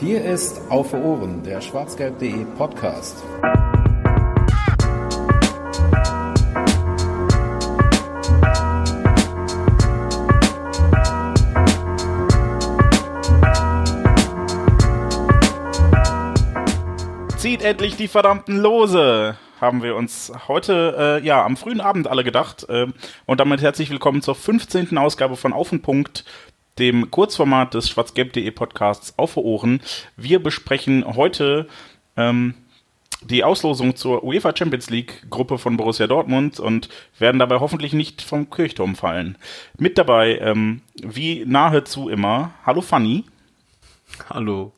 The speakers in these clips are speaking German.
Hier ist Auf Ohren, der schwarzgelb.de Podcast. Zieht endlich die verdammten Lose! haben wir uns heute, äh, ja, am frühen Abend alle gedacht. Äh, und damit herzlich willkommen zur 15. Ausgabe von Auf den Punkt, dem Kurzformat des schwarzgelb.de Podcasts Auf Ohren. Wir besprechen heute ähm, die Auslosung zur UEFA Champions League Gruppe von Borussia Dortmund und werden dabei hoffentlich nicht vom Kirchturm fallen. Mit dabei, ähm, wie nahezu immer, hallo Fanny. Hallo.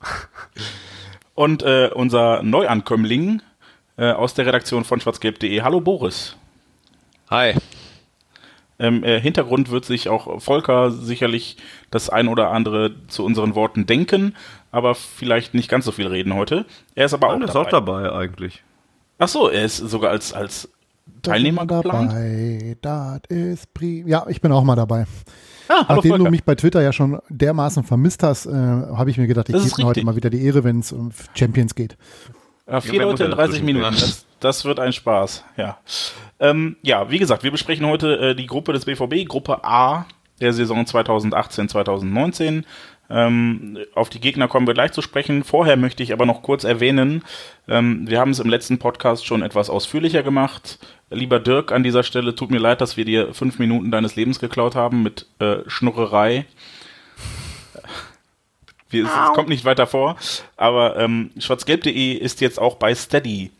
Und äh, unser Neuankömmling äh, aus der Redaktion von schwarzgelb.de. Hallo Boris. Hi. Im äh, Hintergrund wird sich auch Volker sicherlich das ein oder andere zu unseren Worten denken, aber vielleicht nicht ganz so viel reden heute. Er ist aber Nein, auch, ist dabei. auch dabei eigentlich. Ach so, er ist sogar als, als Teilnehmer geplant. dabei. Das ist ja, ich bin auch mal dabei. Ah, hallo Nachdem Volker. du mich bei Twitter ja schon dermaßen vermisst hast, äh, habe ich mir gedacht, ich Das gebe mir heute mal wieder die Ehre, wenn es um Champions geht. Ja, vier wer Leute in ja 30 dazwischen? Minuten. Das, das wird ein Spaß, ja. Ähm, ja, wie gesagt, wir besprechen heute äh, die Gruppe des BVB, Gruppe A der Saison 2018-2019. Ähm, auf die Gegner kommen wir gleich zu sprechen. Vorher möchte ich aber noch kurz erwähnen, ähm, wir haben es im letzten Podcast schon etwas ausführlicher gemacht. Lieber Dirk, an dieser Stelle tut mir leid, dass wir dir fünf Minuten deines Lebens geklaut haben mit äh, Schnurrerei. Wir, es, es kommt nicht weiter vor, aber ähm, schwarzgelb.de ist jetzt auch bei Steady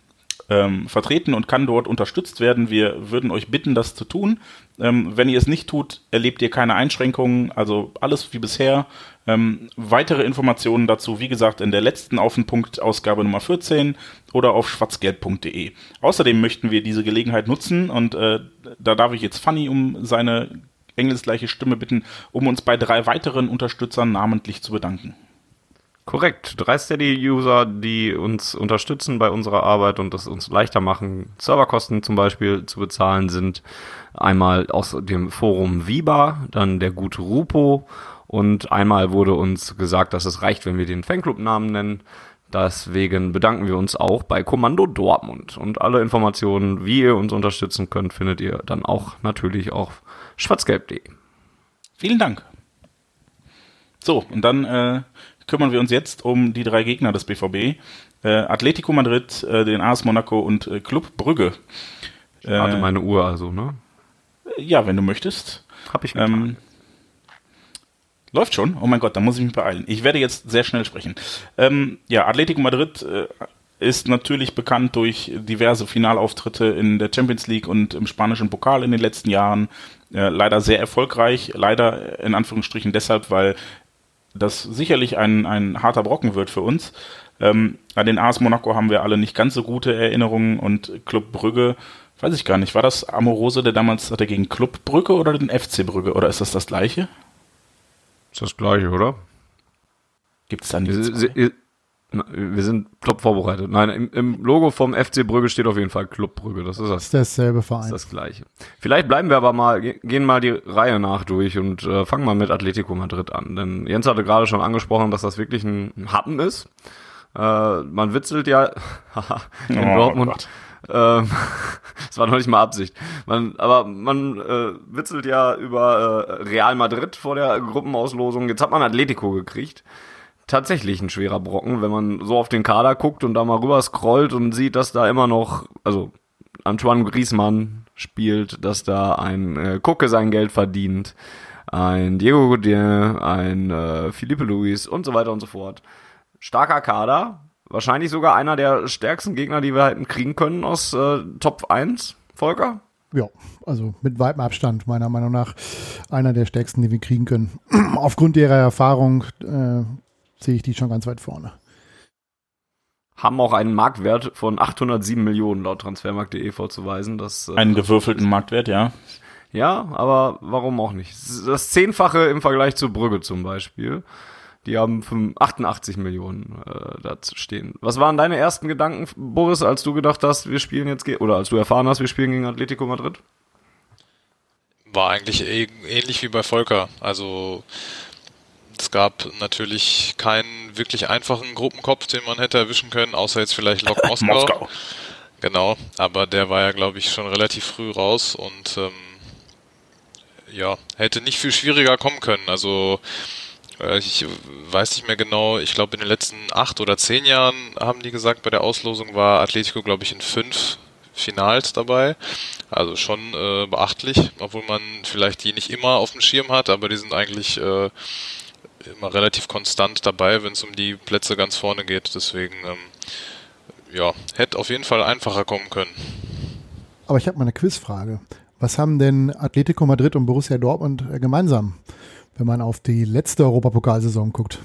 ähm, vertreten und kann dort unterstützt werden. Wir würden euch bitten, das zu tun. Ähm, wenn ihr es nicht tut, erlebt ihr keine Einschränkungen, also alles wie bisher. Ähm, weitere Informationen dazu, wie gesagt, in der letzten Auf den Punkt Ausgabe Nummer 14 oder auf schwarzgelb.de. Außerdem möchten wir diese Gelegenheit nutzen und äh, da darf ich jetzt Fanny um seine engelsgleiche Stimme bitten, um uns bei drei weiteren Unterstützern namentlich zu bedanken. Korrekt. Drei Steady-User, die uns unterstützen bei unserer Arbeit und es uns leichter machen, Serverkosten zum Beispiel zu bezahlen, sind einmal aus dem Forum Viba, dann der gute Rupo und einmal wurde uns gesagt, dass es reicht, wenn wir den Fanclub-Namen nennen. Deswegen bedanken wir uns auch bei Kommando Dortmund. Und alle Informationen, wie ihr uns unterstützen könnt, findet ihr dann auch natürlich auf schwarzgelb.de. Vielen Dank. So, und dann äh, kümmern wir uns jetzt um die drei Gegner des BVB. Äh, Atletico Madrid, äh, den AS Monaco und äh, Club Brügge. Äh, Warte meine Uhr also, ne? ja, wenn du möchtest. Hab ich getan. Ähm, läuft schon? Oh mein Gott, da muss ich mich beeilen. Ich werde jetzt sehr schnell sprechen. Ähm, ja, Atletico Madrid äh, ist natürlich bekannt durch diverse Finalauftritte in der Champions League und im spanischen Pokal in den letzten Jahren. Äh, leider sehr erfolgreich. Leider in Anführungsstrichen deshalb, weil das sicherlich ein, ein harter Brocken wird für uns. Ähm, an den AS Monaco haben wir alle nicht ganz so gute Erinnerungen und Club Brügge, weiß ich gar nicht, war das Amorose, der damals hat er gegen Club Brügge oder den FC Brügge oder ist das das gleiche? Ist das gleiche, oder? Gibt es da nicht? Na, wir sind top vorbereitet. Nein, im, im Logo vom FC Brügge steht auf jeden Fall Club Brügge. Das ist das, Das ist derselbe das, Verein. ist das Gleiche. Vielleicht bleiben wir aber mal, ge- gehen mal die Reihe nach durch und äh, fangen mal mit Atletico Madrid an. Denn Jens hatte gerade schon angesprochen, dass das wirklich ein Happen ist. Äh, man witzelt ja haha, in Oh Dortmund. Gott. Ähm, das war noch nicht mal Absicht. Man, aber man äh, witzelt ja über äh, Real Madrid vor der Gruppenauslosung. Jetzt hat man Atletico gekriegt. Tatsächlich ein schwerer Brocken, wenn man so auf den Kader guckt und da mal rüber scrollt und sieht, dass da immer noch, also Antoine Griezmann spielt, dass da ein äh, Kucke sein Geld verdient, ein Diego Godin, ein äh, Philippe Luis und so weiter und so fort. Starker Kader, wahrscheinlich sogar einer der stärksten Gegner, die wir hätten kriegen können aus äh, Top 1, Volker? Ja, also mit weitem Abstand, meiner Meinung nach, einer der stärksten, die wir kriegen können. Aufgrund ihrer Erfahrung äh, sehe ich die schon ganz weit vorne. Haben auch einen Marktwert von 807 Millionen laut transfermarkt.de vorzuweisen. Das, äh, Einen gewürfelten Marktwert, ja. Ja, aber warum auch nicht? Das Zehnfache im Vergleich zu Brügge zum Beispiel. Die haben 85 88 Millionen äh, da zu stehen. Was waren deine ersten Gedanken, Boris, als du gedacht hast, wir spielen jetzt, ge oder als du erfahren hast, wir spielen gegen Atletico Madrid? war eigentlich ähnlich wie bei Volker. Also es gab natürlich keinen wirklich einfachen Gruppenkopf, den man hätte erwischen können, außer jetzt vielleicht Lok Moskau. Moskau. Genau, aber der war ja, glaube ich, schon relativ früh raus und ähm, ja, hätte nicht viel schwieriger kommen können. Also äh, ich weiß nicht mehr genau, ich glaube in den letzten acht oder zehn Jahren haben die gesagt, bei der Auslosung war Atletico, glaube ich, in fünf Finals dabei. Also schon äh, beachtlich, obwohl man vielleicht die nicht immer auf dem Schirm hat, aber die sind eigentlich äh, immer relativ konstant dabei, wenn es um die Plätze ganz vorne geht. Deswegen, ähm, ja, hätte auf jeden Fall einfacher kommen können. Aber ich habe mal eine Quizfrage. Was haben denn Atletico Madrid und Borussia Dortmund äh, gemeinsam, wenn man auf die letzte Europapokalsaison guckt?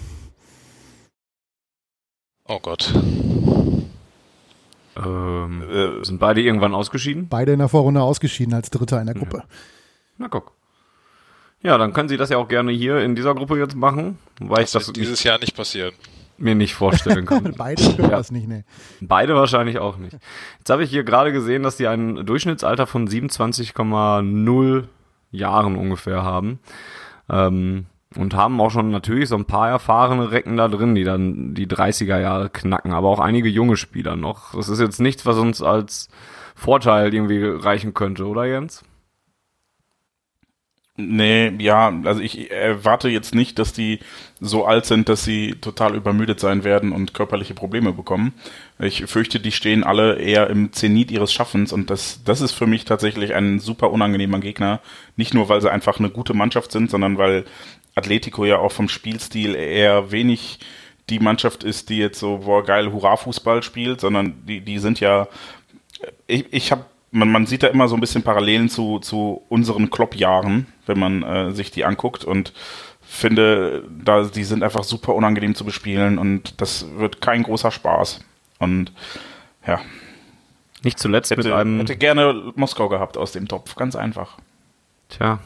Oh Gott. Ähm, äh, sind beide irgendwann ausgeschieden? Beide in der Vorrunde ausgeschieden als Dritter in der Gruppe. Ja. Na guck. Ja, dann können Sie das ja auch gerne hier in dieser Gruppe jetzt machen, weil das ich das dieses Jahr nicht passieren. Mir nicht vorstellen kann. Beide können ja. das nicht, ne. Beide wahrscheinlich auch nicht. Jetzt habe ich hier gerade gesehen, dass die ein Durchschnittsalter von 27,0 Jahren ungefähr haben. Ähm, und haben auch schon natürlich so ein paar erfahrene Recken da drin, die dann die 30er Jahre knacken, aber auch einige junge Spieler noch. Das ist jetzt nichts, was uns als Vorteil irgendwie reichen könnte, oder Jens? Nee, ja, also ich erwarte jetzt nicht, dass die so alt sind, dass sie total übermüdet sein werden und körperliche Probleme bekommen. Ich fürchte, die stehen alle eher im Zenit ihres Schaffens und das, das ist für mich tatsächlich ein super unangenehmer Gegner. Nicht nur, weil sie einfach eine gute Mannschaft sind, sondern weil Atletico ja auch vom Spielstil eher wenig die Mannschaft ist, die jetzt so, boah, geil Hurra-Fußball spielt, sondern die, die sind ja, ich, ich habe, man, man sieht da immer so ein bisschen Parallelen zu, zu unseren Klopp-Jahren, wenn man äh, sich die anguckt und finde, da, die sind einfach super unangenehm zu bespielen und das wird kein großer Spaß. Und ja. Nicht zuletzt hätte, mit einem. Hätte gerne Moskau gehabt aus dem Topf, ganz einfach. Tja,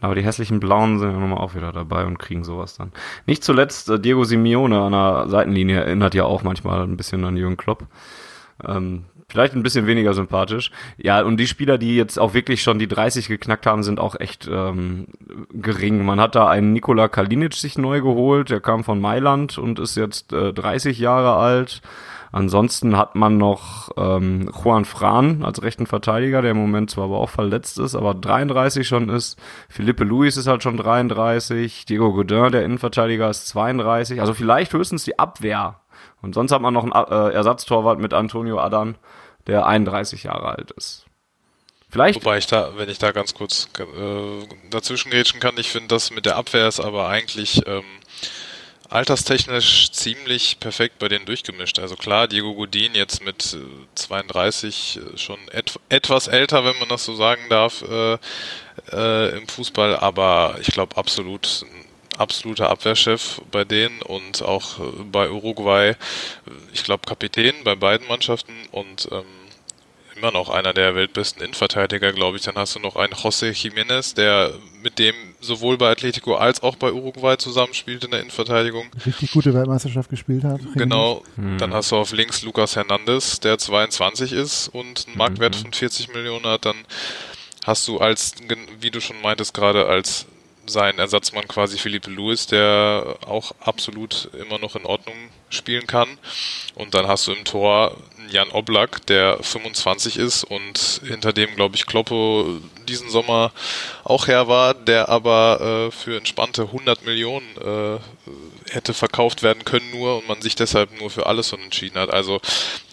aber die hässlichen Blauen sind ja nochmal auch wieder dabei und kriegen sowas dann. Nicht zuletzt äh, Diego Simeone an der Seitenlinie erinnert ja auch manchmal ein bisschen an Jürgen Klopp. Ähm, vielleicht ein bisschen weniger sympathisch. Ja, und die Spieler, die jetzt auch wirklich schon die 30 geknackt haben, sind auch echt ähm, gering. Man hat da einen Nikola Kalinic sich neu geholt, der kam von Mailand und ist jetzt äh, 30 Jahre alt. Ansonsten hat man noch ähm, Juan Fran als rechten Verteidiger, der im Moment zwar aber auch verletzt ist, aber 33 schon ist. Philippe Luis ist halt schon 33. Diego Godin, der Innenverteidiger, ist 32. Also vielleicht höchstens die Abwehr. Und sonst hat man noch einen äh, Ersatztorwart mit Antonio Adan, der 31 Jahre alt ist. Vielleicht. Wobei ich da, wenn ich da ganz kurz äh, dazwischen grätschen kann, ich finde das mit der Abwehr ist aber eigentlich ähm, alterstechnisch ziemlich perfekt bei denen durchgemischt. Also klar, Diego Godin jetzt mit 32 äh, äh, schon et etwas älter, wenn man das so sagen darf, äh, äh, im Fußball, aber ich glaube absolut absoluter Abwehrchef bei denen und auch äh, bei Uruguay, ich glaube Kapitän bei beiden Mannschaften und ähm, immer noch einer der weltbesten Innenverteidiger, glaube ich. Dann hast du noch einen José Jiménez, der mit dem sowohl bei Atletico als auch bei Uruguay zusammenspielt in der Innenverteidigung. Richtig gute Weltmeisterschaft gespielt hat. Genau. Hm. Dann hast du auf links Lucas Hernandez, der 22 ist und einen Marktwert mhm. von 40 Millionen hat. Dann hast du als, wie du schon meintest gerade, als sein Ersatzmann quasi Philippe Lewis, der auch absolut immer noch in Ordnung spielen kann. Und dann hast du im Tor Jan Oblak, der 25 ist und hinter dem, glaube ich, Kloppo diesen Sommer auch her war, der aber äh, für entspannte 100 Millionen äh, hätte verkauft werden können nur und man sich deshalb nur für alles entschieden hat. Also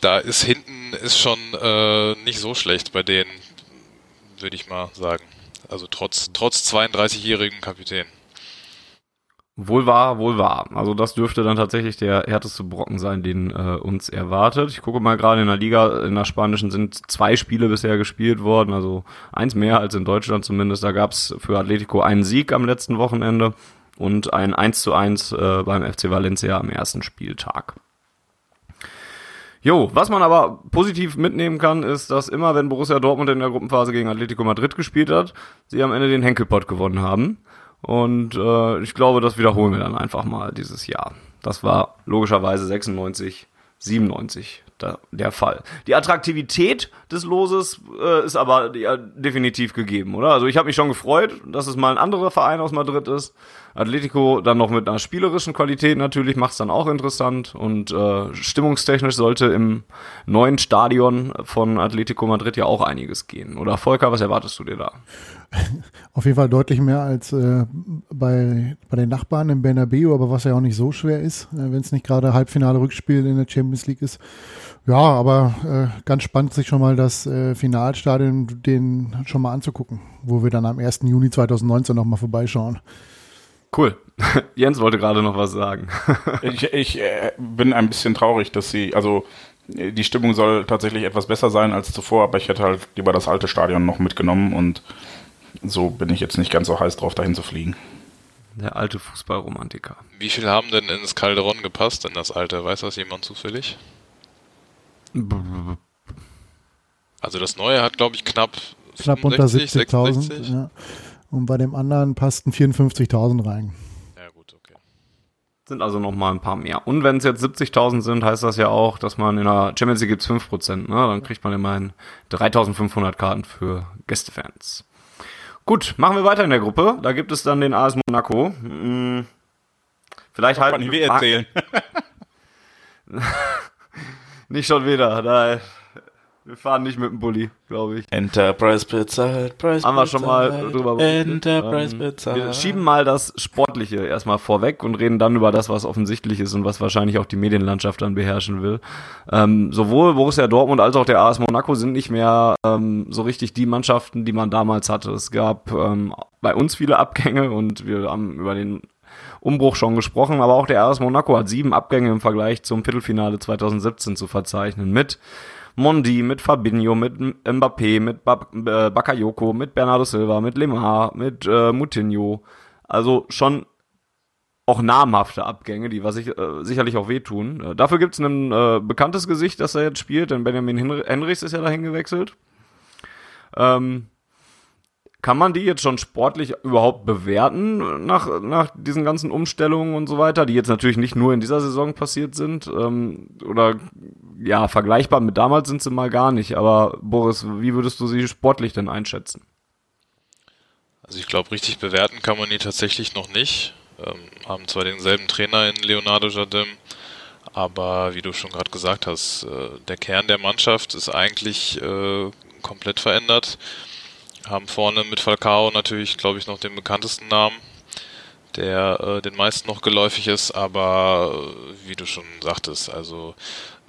da ist hinten ist schon äh, nicht so schlecht bei denen, würde ich mal sagen. Also trotz, trotz 32-jährigen Kapitän. Wohl wahr, wohl wahr. Also das dürfte dann tatsächlich der härteste Brocken sein, den äh, uns erwartet. Ich gucke mal gerade in der Liga, in der spanischen sind zwei Spiele bisher gespielt worden, also eins mehr als in Deutschland zumindest. Da gab es für Atletico einen Sieg am letzten Wochenende und ein 1 zu 1 äh, beim FC Valencia am ersten Spieltag. Jo, was man aber positiv mitnehmen kann, ist, dass immer, wenn Borussia Dortmund in der Gruppenphase gegen Atletico Madrid gespielt hat, sie am Ende den Henkelpott gewonnen haben. Und äh, ich glaube, das wiederholen wir dann einfach mal dieses Jahr. Das war logischerweise 96, 97 da, der Fall. Die Attraktivität des Loses äh, ist aber ja, definitiv gegeben, oder? Also ich habe mich schon gefreut, dass es mal ein anderer Verein aus Madrid ist. Atletico dann noch mit einer spielerischen Qualität natürlich macht es dann auch interessant und äh, stimmungstechnisch sollte im neuen Stadion von Atletico Madrid ja auch einiges gehen. Oder Volker, was erwartest du dir da? Auf jeden Fall deutlich mehr als äh, bei, bei den Nachbarn im Bernabeu, aber was ja auch nicht so schwer ist, äh, wenn es nicht gerade Halbfinale Rückspiel in der Champions League ist. Ja, aber äh, ganz spannend, sich schon mal das äh, Finalstadion den schon mal anzugucken, wo wir dann am 1. Juni 2019 nochmal vorbeischauen. Cool. Jens wollte gerade noch was sagen. ich ich äh, bin ein bisschen traurig, dass sie, also die Stimmung soll tatsächlich etwas besser sein als zuvor, aber ich hätte halt lieber das alte Stadion noch mitgenommen und so bin ich jetzt nicht ganz so heiß drauf, dahin zu fliegen. Der alte Fußballromantiker. Wie viel haben denn ins Calderon gepasst in das alte? Weiß das jemand zufällig? Also das neue hat, glaube ich, knapp knapp unter 70.000. Ja. Und bei dem anderen passten 54.000 rein. Ja, gut, okay. Sind also noch mal ein paar mehr. Und wenn es jetzt 70.000 sind, heißt das ja auch, dass man in der Champions League gibt's 5%. Ne? Dann kriegt man immerhin 3.500 Karten für Gästefans. Gut, machen wir weiter in der Gruppe. Da gibt es dann den AS Monaco. Hm, vielleicht halt. Kann ich mir erzählen. nicht schon wieder. Da, wir fahren nicht mit dem Bulli, glaube ich. Enterprise bezahlt, Preis Haben wir schon mal drüber Enterprise ähm, bezahlt. Wir schieben mal das Sportliche erstmal vorweg und reden dann über das, was offensichtlich ist und was wahrscheinlich auch die Medienlandschaft dann beherrschen will. Ähm, sowohl Borussia Dortmund als auch der AS Monaco sind nicht mehr ähm, so richtig die Mannschaften, die man damals hatte. Es gab ähm, bei uns viele Abgänge und wir haben über den Umbruch schon gesprochen, aber auch der AS Monaco hat sieben Abgänge im Vergleich zum Viertelfinale 2017 zu verzeichnen mit Mondi, mit Fabinho, mit Mbappé, mit äh, Bakayoko, mit Bernardo Silva, mit Lemar, mit äh, Moutinho. Also schon auch namhafte Abgänge, die was ich äh, sicherlich auch wehtun. Äh, dafür gibt es ein äh, bekanntes Gesicht, das er jetzt spielt, denn Benjamin Henrichs ist ja dahin gewechselt. Ähm, kann man die jetzt schon sportlich überhaupt bewerten nach, nach diesen ganzen Umstellungen und so weiter, die jetzt natürlich nicht nur in dieser Saison passiert sind? Ähm, oder ja, vergleichbar mit damals sind sie mal gar nicht. Aber Boris, wie würdest du sie sportlich denn einschätzen? Also ich glaube, richtig bewerten kann man die tatsächlich noch nicht. Ähm, haben zwar denselben Trainer in Leonardo Jardim, aber wie du schon gerade gesagt hast, äh, der Kern der Mannschaft ist eigentlich äh, komplett verändert haben vorne mit Falcao natürlich, glaube ich, noch den bekanntesten Namen, der äh, den meisten noch geläufig ist, aber äh, wie du schon sagtest, also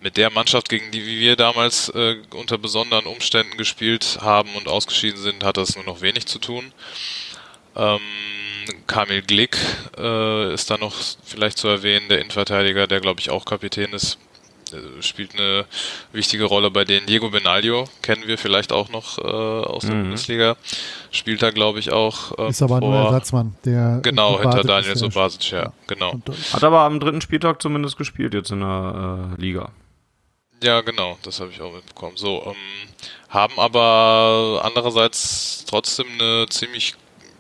mit der Mannschaft, gegen die wir damals äh, unter besonderen Umständen gespielt haben und ausgeschieden sind, hat das nur noch wenig zu tun. Ähm, Kamil Glick äh, ist da noch vielleicht zu erwähnen, der Innenverteidiger, der glaube ich auch Kapitän ist spielt eine wichtige Rolle bei denen. Diego Benaglio kennen wir vielleicht auch noch äh, aus der mhm. Bundesliga. Spielt da, glaube ich, auch. Äh, ist aber vor, nur Ersatzmann. Der genau, hinter Daniel Sobasic, ja, genau. Hat aber am dritten Spieltag zumindest gespielt jetzt in der äh, Liga. Ja, genau, das habe ich auch mitbekommen. So, ähm, haben aber andererseits trotzdem eine ziemlich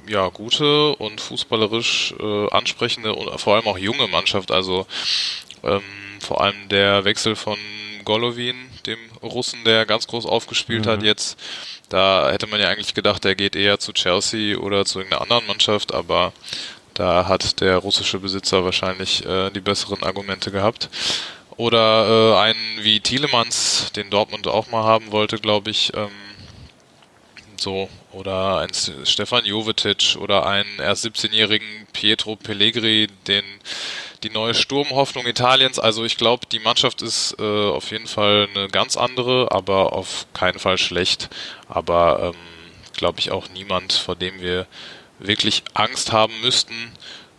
ja, gute und fußballerisch äh, ansprechende und vor allem auch junge Mannschaft. Also ähm, vor allem der Wechsel von Golovin, dem Russen, der ganz groß aufgespielt mhm. hat jetzt. Da hätte man ja eigentlich gedacht, der geht eher zu Chelsea oder zu irgendeiner anderen Mannschaft, aber da hat der russische Besitzer wahrscheinlich äh, die besseren Argumente gehabt. Oder äh, einen wie Thielemanns, den Dortmund auch mal haben wollte, glaube ich. Ähm, so. Oder ein Stefan Jovetic oder einen erst 17-jährigen Pietro Pellegri, den die neue Sturmhoffnung Italiens. Also ich glaube, die Mannschaft ist äh, auf jeden Fall eine ganz andere, aber auf keinen Fall schlecht. Aber ähm, glaube ich auch niemand, vor dem wir wirklich Angst haben müssten,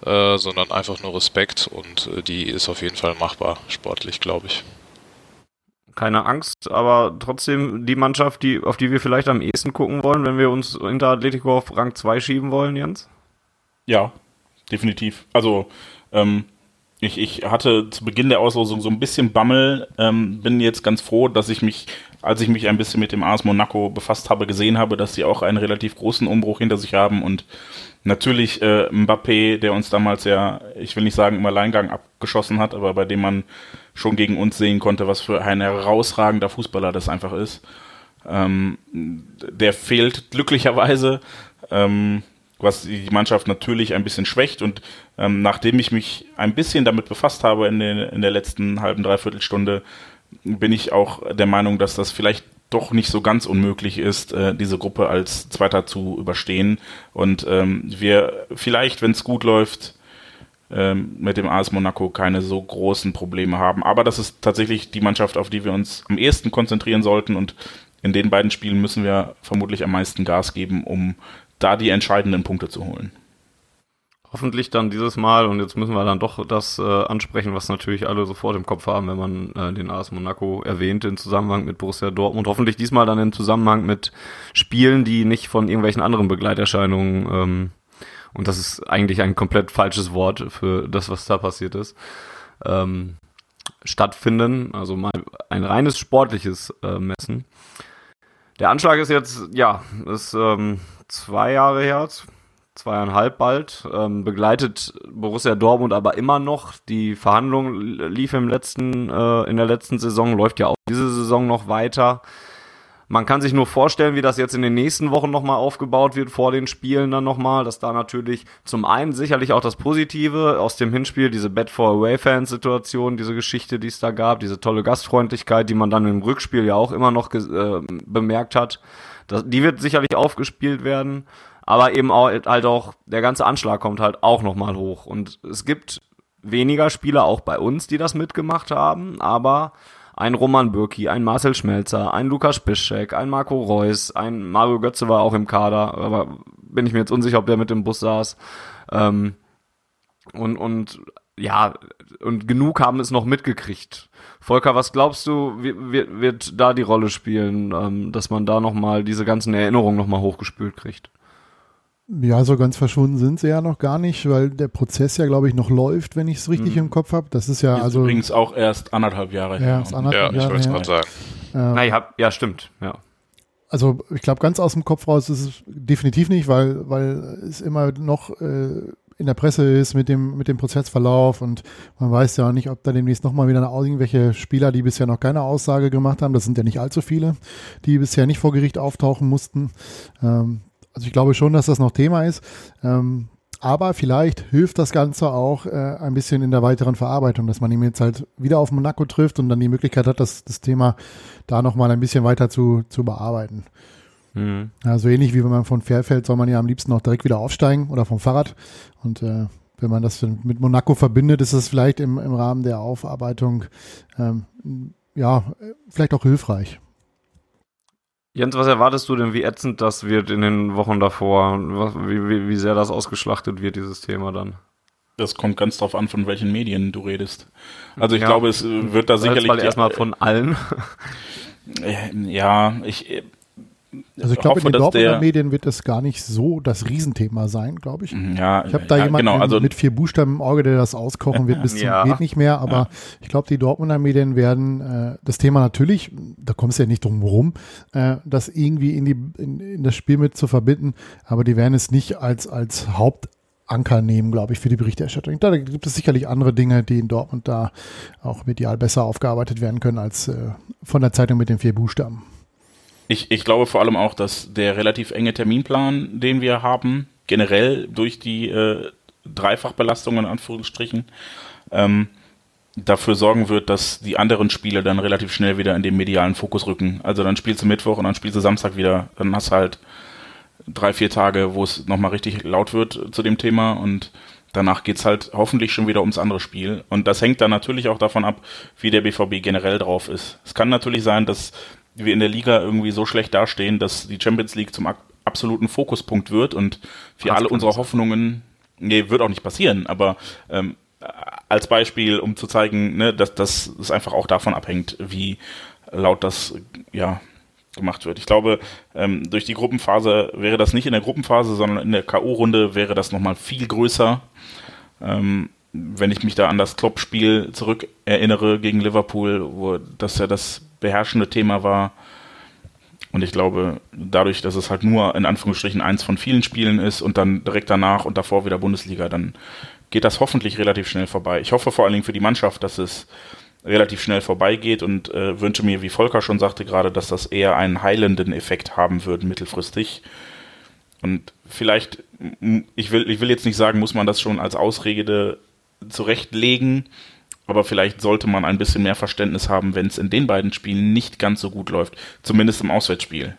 äh, sondern einfach nur Respekt und äh, die ist auf jeden Fall machbar, sportlich, glaube ich. Keine Angst, aber trotzdem die Mannschaft, die, auf die wir vielleicht am ehesten gucken wollen, wenn wir uns hinter Atletico auf Rang 2 schieben wollen, Jens? Ja, definitiv. Also, ähm, ich, ich hatte zu Beginn der Auslosung so ein bisschen Bammel, ähm, bin jetzt ganz froh, dass ich mich, als ich mich ein bisschen mit dem AS Monaco befasst habe, gesehen habe, dass sie auch einen relativ großen Umbruch hinter sich haben und natürlich äh, Mbappé, der uns damals ja, ich will nicht sagen im Alleingang abgeschossen hat, aber bei dem man schon gegen uns sehen konnte, was für ein herausragender Fußballer das einfach ist. Ähm, der fehlt glücklicherweise, ähm, was die Mannschaft natürlich ein bisschen schwächt. Und ähm, nachdem ich mich ein bisschen damit befasst habe in, den, in der letzten halben, dreiviertel Stunde, bin ich auch der Meinung, dass das vielleicht doch nicht so ganz unmöglich ist, äh, diese Gruppe als Zweiter zu überstehen. Und ähm, wir vielleicht, wenn es gut läuft, ähm, mit dem AS Monaco keine so großen Probleme haben. Aber das ist tatsächlich die Mannschaft, auf die wir uns am ehesten konzentrieren sollten. Und in den beiden Spielen müssen wir vermutlich am meisten Gas geben, um da die entscheidenden Punkte zu holen. Hoffentlich dann dieses Mal, und jetzt müssen wir dann doch das äh, ansprechen, was natürlich alle sofort im Kopf haben, wenn man äh, den AS Monaco erwähnt, in Zusammenhang mit Borussia Dortmund. Hoffentlich diesmal dann im Zusammenhang mit Spielen, die nicht von irgendwelchen anderen Begleiterscheinungen, ähm, und das ist eigentlich ein komplett falsches Wort für das, was da passiert ist, ähm, stattfinden. Also mal ein reines sportliches äh, Messen. Der Anschlag ist jetzt, ja, ist ähm, zwei Jahre her, zweieinhalb bald, ähm, begleitet Borussia Dortmund aber immer noch. Die Verhandlung lief im letzten, äh, in der letzten Saison, läuft ja auch diese Saison noch weiter. Man kann sich nur vorstellen, wie das jetzt in den nächsten Wochen nochmal aufgebaut wird, vor den Spielen dann nochmal, dass da natürlich zum einen sicherlich auch das Positive aus dem Hinspiel, diese Bad for Away Fans Situation, diese Geschichte, die es da gab, diese tolle Gastfreundlichkeit, die man dann im Rückspiel ja auch immer noch äh, bemerkt hat, das, die wird sicherlich aufgespielt werden aber eben auch, halt auch, der ganze Anschlag kommt halt auch nochmal hoch. Und es gibt weniger Spieler auch bei uns, die das mitgemacht haben, aber ein Roman Bürki, ein Marcel Schmelzer, ein Lukas Piszczek, ein Marco Reus, ein Mario Götze war auch im Kader, aber bin ich mir jetzt unsicher, ob der mit dem Bus saß. Ähm, und, und ja, und genug haben es noch mitgekriegt. Volker, was glaubst du, wird, wird da die Rolle spielen, ähm, dass man da nochmal diese ganzen Erinnerungen nochmal hochgespült kriegt? Ja, so ganz verschwunden sind sie ja noch gar nicht, weil der Prozess ja, glaube ich, noch läuft, wenn ich es richtig mhm. im Kopf habe. Das ist ja ist also übrigens auch erst anderthalb Jahre her. Ja, anderthalb ja ich wollte es gerade sagen. Ähm, Na, hab, ja, stimmt. Ja. Also ich glaube, ganz aus dem Kopf raus ist es definitiv nicht, weil weil es immer noch äh, in der Presse ist mit dem mit dem Prozessverlauf und man weiß ja auch nicht, ob da demnächst nochmal wieder irgendwelche Spieler, die bisher noch keine Aussage gemacht haben, das sind ja nicht allzu viele, die bisher nicht vor Gericht auftauchen mussten. Ähm, also ich glaube schon, dass das noch Thema ist. Ähm, aber vielleicht hilft das Ganze auch äh, ein bisschen in der weiteren Verarbeitung, dass man ihm jetzt halt wieder auf Monaco trifft und dann die Möglichkeit hat, das, das Thema da nochmal ein bisschen weiter zu, zu bearbeiten. Mhm. Also ähnlich wie wenn man von Fairfeld soll man ja am liebsten auch direkt wieder aufsteigen oder vom Fahrrad. Und äh, wenn man das mit Monaco verbindet, ist das vielleicht im, im Rahmen der Aufarbeitung ähm, ja vielleicht auch hilfreich. Jens, was erwartest du denn, wie ätzend das wird in den Wochen davor? Wie, wie, wie sehr das ausgeschlachtet wird, dieses Thema dann? Das kommt ganz drauf an, von welchen Medien du redest. Also ich ja. glaube, es wird da sicherlich. Erstmal von allen. Ja, ich, also ich glaube, in den Dortmunder Medien wird das gar nicht so das Riesenthema sein, glaube ich. Mhm, ja, ich habe da ja, jemanden genau, also mit vier Buchstaben im Auge, der das auskochen wird bis ja. zum geht nicht mehr. Aber ja. ich glaube, die Dortmunder Medien werden äh, das Thema natürlich, da kommst du ja nicht drum herum, äh, das irgendwie in, die, in, in das Spiel mit zu verbinden. Aber die werden es nicht als, als Hauptanker nehmen, glaube ich, für die Berichterstattung. Da gibt es sicherlich andere Dinge, die in Dortmund da auch medial besser aufgearbeitet werden können als äh, von der Zeitung mit den vier Buchstaben. Ich, ich glaube vor allem auch, dass der relativ enge Terminplan, den wir haben, generell durch die äh, Dreifachbelastung in Anführungsstrichen, ähm, dafür sorgen wird, dass die anderen Spiele dann relativ schnell wieder in den medialen Fokus rücken. Also dann spielst du Mittwoch und dann spielst du Samstag wieder. Dann hast du halt drei, vier Tage, wo es nochmal richtig laut wird zu dem Thema und danach geht's halt hoffentlich schon wieder ums andere Spiel. Und das hängt dann natürlich auch davon ab, wie der BVB generell drauf ist. Es kann natürlich sein, dass wir in der Liga irgendwie so schlecht dastehen, dass die Champions League zum absoluten Fokuspunkt wird und wir alle unsere Hoffnungen, nee, wird auch nicht passieren, aber ähm, als Beispiel, um zu zeigen, ne, dass, dass es einfach auch davon abhängt, wie laut das ja gemacht wird. Ich glaube, ähm, durch die Gruppenphase wäre das nicht in der Gruppenphase, sondern in der K.O.-Runde wäre das nochmal viel größer. Ähm, wenn ich mich da an das Klopp-Spiel zurück erinnere gegen Liverpool, wo das ja das beherrschende Thema war. Und ich glaube, dadurch, dass es halt nur in Anführungsstrichen eins von vielen Spielen ist und dann direkt danach und davor wieder Bundesliga, dann geht das hoffentlich relativ schnell vorbei. Ich hoffe vor allen Dingen für die Mannschaft, dass es relativ schnell vorbeigeht und äh, wünsche mir, wie Volker schon sagte gerade, dass das eher einen heilenden Effekt haben würde mittelfristig. Und vielleicht, ich will, ich will jetzt nicht sagen, muss man das schon als Ausrede zurechtlegen, aber vielleicht sollte man ein bisschen mehr Verständnis haben, wenn es in den beiden Spielen nicht ganz so gut läuft. Zumindest im Auswärtsspiel.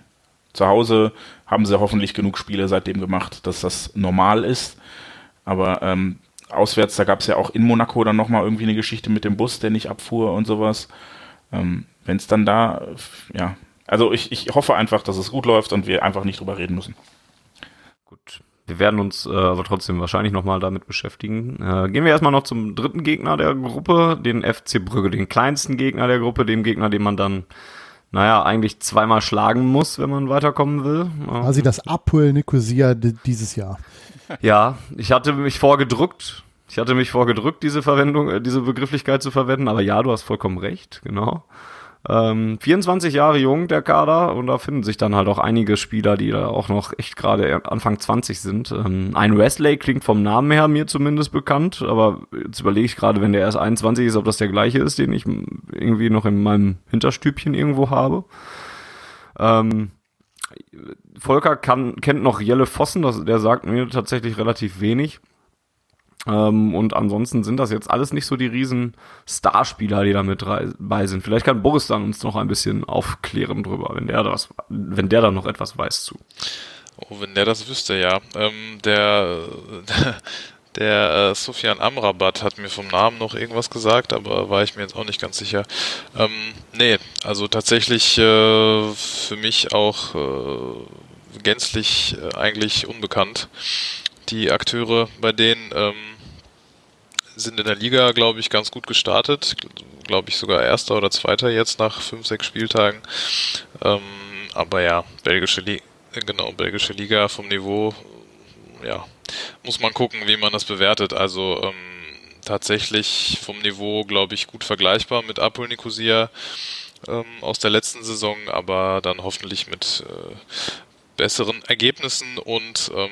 Zu Hause haben sie hoffentlich genug Spiele seitdem gemacht, dass das normal ist. Aber ähm, auswärts, da gab es ja auch in Monaco dann nochmal irgendwie eine Geschichte mit dem Bus, der nicht abfuhr und sowas. Ähm, wenn es dann da, ja, also ich, ich hoffe einfach, dass es gut läuft und wir einfach nicht drüber reden müssen. Gut. Wir werden uns äh, aber trotzdem wahrscheinlich nochmal damit beschäftigen. Äh, gehen wir erstmal noch zum dritten Gegner der Gruppe, den FC Brügge, den kleinsten Gegner der Gruppe, dem Gegner, den man dann, naja, eigentlich zweimal schlagen muss, wenn man weiterkommen will. Quasi das Apoel Nicosia dieses Jahr. Ja, ich hatte mich vorgedrückt. Ich hatte mich vorgedrückt, diese Verwendung, äh, diese Begrifflichkeit zu verwenden, aber ja, du hast vollkommen recht, genau. Ähm, 24 Jahre jung, der Kader, und da finden sich dann halt auch einige Spieler, die da auch noch echt gerade Anfang 20 sind. Ähm, ein Wesley klingt vom Namen her mir zumindest bekannt, aber jetzt überlege ich gerade, wenn der erst 21 ist, ob das der gleiche ist, den ich irgendwie noch in meinem Hinterstübchen irgendwo habe. Ähm, Volker kann, kennt noch Jelle Vossen, das, der sagt mir tatsächlich relativ wenig. Ähm, und ansonsten sind das jetzt alles nicht so die riesen Starspieler, die da mit bei sind. Vielleicht kann Boris dann uns noch ein bisschen aufklären drüber, wenn der das, wenn der da noch etwas weiß zu. Oh, wenn der das wüsste, ja. Ähm, der, der äh, Sofian Amrabat hat mir vom Namen noch irgendwas gesagt, aber war ich mir jetzt auch nicht ganz sicher. Ähm, nee, also tatsächlich äh, für mich auch äh, gänzlich äh, eigentlich unbekannt. Die Akteure, bei denen ähm, sind in der Liga, glaube ich, ganz gut gestartet. Glaube ich sogar Erster oder Zweiter jetzt nach fünf, sechs Spieltagen. Ähm, aber ja, belgische Liga, genau, belgische Liga vom Niveau, ja, muss man gucken, wie man das bewertet. Also ähm, tatsächlich vom Niveau, glaube ich, gut vergleichbar mit Apol Nicosia ähm, aus der letzten Saison, aber dann hoffentlich mit äh, besseren Ergebnissen und ähm,